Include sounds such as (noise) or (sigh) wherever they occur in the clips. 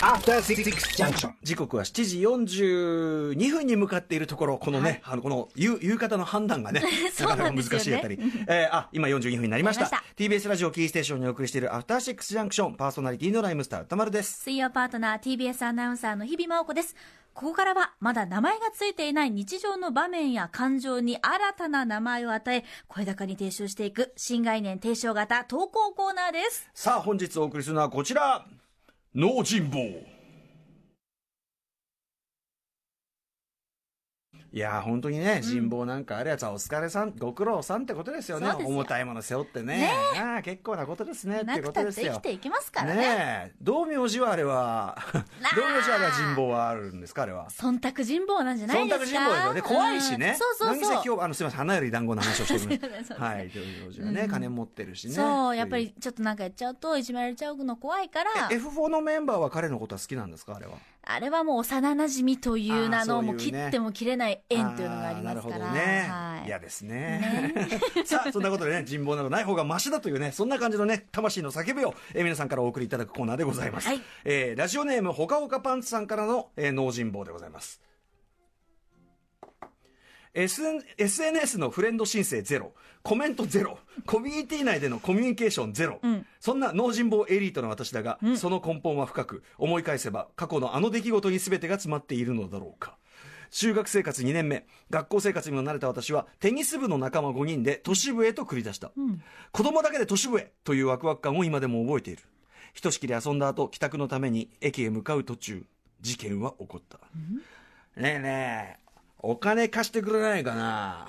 After Six Junction. 時刻は7時42分に向かっているところ、このね、あの、この夕夕方の判断がね、(laughs) なかなか難しいあたり。えーあ、今42分になりました。なりま TBS ラジオキーステーションにお送りしているアフターシックスジャンクション、パーソナリティのライムスター歌丸です。水曜パートナー TBS アナウンサーの日々真央子ですここからはまだ名前がついていない日常の場面や感情に新たな名前を与え声高に提唱していく新概念提唱型投稿コーナーですさあ、本日お送りするのはこちら、農人坊。いやー本当にね、人望なんかあるやつはお疲れさん、ご苦労さんってことですよね。重たいもの背負ってね。ああ結構なことですねってことですよ。て生きていけますからね。ねえ。道明寺はあれは (laughs) 道明寺はあれは人望はあるんですかあれは？忖度人望なんじゃない忖ですか？度人望ですよね怖いしね。うんそうそうそう。今日あのすみません花より団子の話をしてる (laughs) はい道明寺はね、うん。金持ってるしね。そうやっぱりちょっとなんかやっちゃうといじめられちゃうの怖いから。え F4 のメンバーは彼のことは好きなんですかあれは？あれはもう幼馴染という名あーそういうね。のもう切っても切れない縁というのがありますから。ね、はい。嫌ですね。(laughs) (laughs) さあそんなことでね人望などない方がマシだというねそんな感じのね魂の叫びを、えー皆さんからお送りいただくコーナーでございます、はい。えーラジオネームほかほかパンツさんからの、えー、脳人望でございます SN SNS のフレンド申請ゼロコメントゼロコミュニティ内でのコミュニケーションゼロ、ん。そんな脳人坊エリートの私だが、その根本は深く思い返せば過去のあの出来事に全てが詰まっているのだろうか。中学生活2年目学校生活にも慣れた私はテニス部の仲間5人で都市部へと繰り出した、子供だけで都市部へというワクワク感を今でも覚えている。ひとしきり遊んだ後帰宅のために駅へ向かう途中事件は起こった、ねえねえお金貸してくれないかな。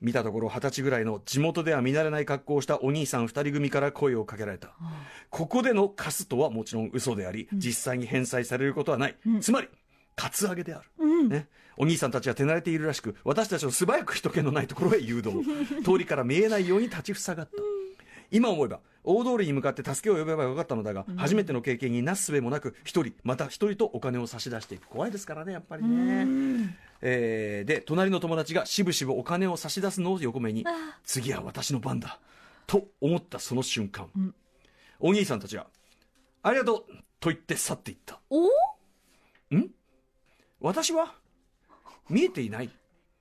見たところ二十歳ぐらいの地元では見慣れない格好をしたお兄さん二人組から声をかけられた、ここでの貸すとはもちろん嘘であり、実際に返済されることはない、つまりカツアゲである、ね、お兄さんたちは手慣れているらしく私たちを素早く人気のないところへ誘導。通りから見えないように立ちふさがった。今思えば大通りに向かって助けを呼べばよかったのだが、初めての経験になすすべもなく一人また一人とお金を差し出していく。怖いですからねやっぱりね、えーで隣の友達がしぶしぶお金を差し出すのを横目に次は私の番だと思ったその瞬間、お兄さんたちはありがとうと言って去っていった。お？私は？見えていない。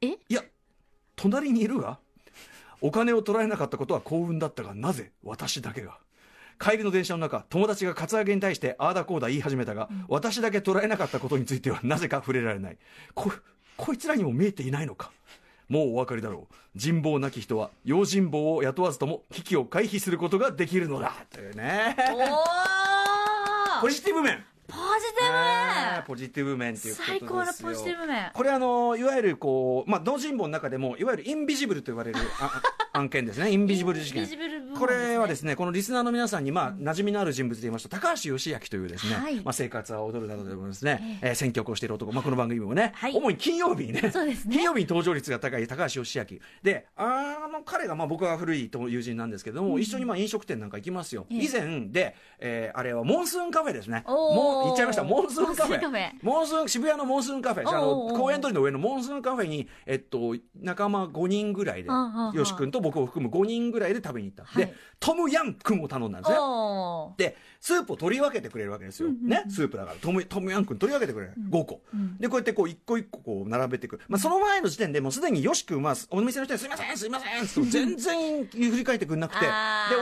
え？いや隣にいるがお金を取られなかったことは幸運だったがなぜ私だけが？帰りの電車の中友達がカツアゲに対してああだこうだ言い始めたが、私だけ捉えなかったことについてはなぜか触れられない。ここいつらにも見えていないのか。もうお分かりだろう。人望なき人は用心棒を雇わずとも危機を回避することができるのだ。というね。おポジティブ面。ポジティブねポジティブ面っていうことですよ。最高のポジティブ面。これあのいわゆるこうまあ同人簿の中でもいわゆるインビジブルと言われるああ案件ですね。インビジブル事件。インビジブル部門これはですねこのリスナーの皆さんにまあ馴染みのある人物で言いますと高橋義明というですね、はい。まあ生活は踊るなどでもですね、えー選曲をしている男。まあこの番組もね、はい。主に金曜日にね。そうですね。金曜日に登場率が高い高橋義明。であの彼がまあ僕は古い友人なんですけども、一緒にまあ飲食店なんか行きますよ、ええ。以前で、えーあれはモンスーンカフェですね。もう行っちゃいました。モンスーンカフェ。モンスーン渋谷のモンスーンカフェ。あの公園通りの上のモンスーンカフェに、えっと、仲間5人ぐらいで、うんうんうん。よし君と僕を含む5人ぐらいで食べに行った、はい。でトムヤン君を頼んだんですね。でスープを取り分けてくれるわけですよ、ね？スープだから。トムトムヤン君取り分けてくれる、5個、でこうやってこう一個一個こう並べていく、まあ、その前の時点でもうすでによし君はお店の人に「すいませんすいません」って全然振り返ってくれなくて。で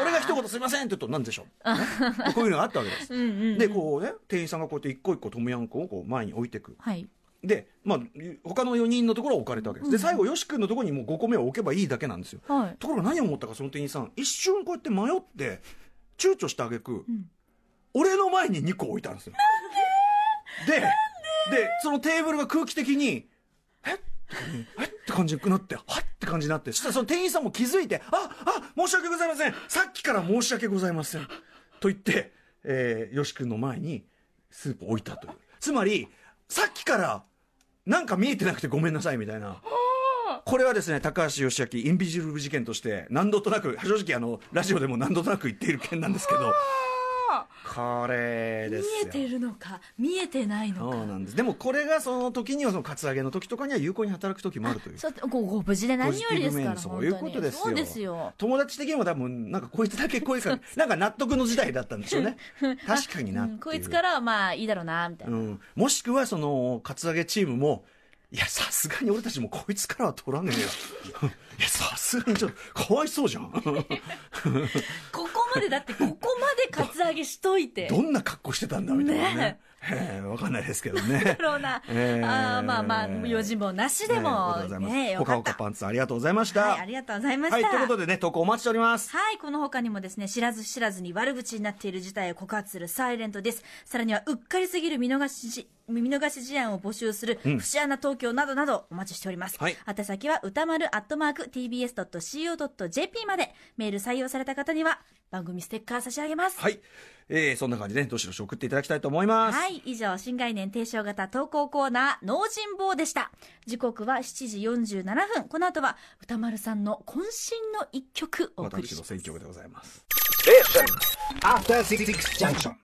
俺が一言「すいません」って言うと「なんでしょう」ね (laughs) こういうのがあったわけです、うんうんうん。でこうね店員さんがこうやって一個一個トムヤン君をこう前に置いていく。はい。で、まあ、他の4人のところは置かれたわけです。で、最後、よし君のところにもう5個目を置けばいいだけなんですよ。はい。ところが何を思ったか、その店員さん、一瞬こうやって迷って、躊躇した挙句、俺の前に2個置いたんですよ。で、で、そのテーブルが空気的に、え？っえ？って感じになって、はっって感じになって、そしたらその店員さんも気づいて、あ、あ、申し訳ございません。さっきから申し訳ございません。と言って、えー、よし君の前にスープを置いたという。つまり、さっきから、なんか見えてなくてごめんなさいみたいな。これはですね、高橋義明インビジブル事件として、何度となく、正直あの、ラジオでも何度となく言っている件なんですけど、これですよ。見えてるのか見えてないのか。そうなんです。でもこれがその時にはそのカツアゲの時とかには有効に働く時もあるという。そうごご無事で何よりですからそういうことですよ。そうですよ。友達的にも多分なんかこいつだけこいつかなんか納得の時代だったんでしょうね。(laughs) 確かになうんこいつからはまあいいだろうなみたいな、うん、もしくはそのカツアゲチームもいやさすがに俺たちもこいつからは取らねえよ。いやさすがにちょっとかわいそうじゃん。(laughs) ここまでだってここまでカツアゲしといて。(laughs) どんな格好してたんだみたいなね。ね。ええわかんないですけどね。だろうな、えー。あーまあまあ用心棒なしでも、ねねよほかほかパンツありがとうございました、はいありがとうございました、はい、ということでね、投稿お待ちしております。はい、この他にもですね、知らず知らずに悪口になっている事態を告発するサイレントです。さらには、うっかりすぎる見逃しし、見逃し事案を募集する、節穴東京などなどお待ちしております。はい。宛先は、歌丸アットマーク tbs.co.jp まで、メール採用された方には、番組ステッカー差し上げます。はい。えー、そんな感じで、ね、どしどし送っていただきたいと思います。はい、以上、新概念提唱型投稿コーナー、脳人坊でした。時刻は7時47分。この後は、歌丸さんの渾身の一曲お送りします私の。選曲でございます。After Six Junction.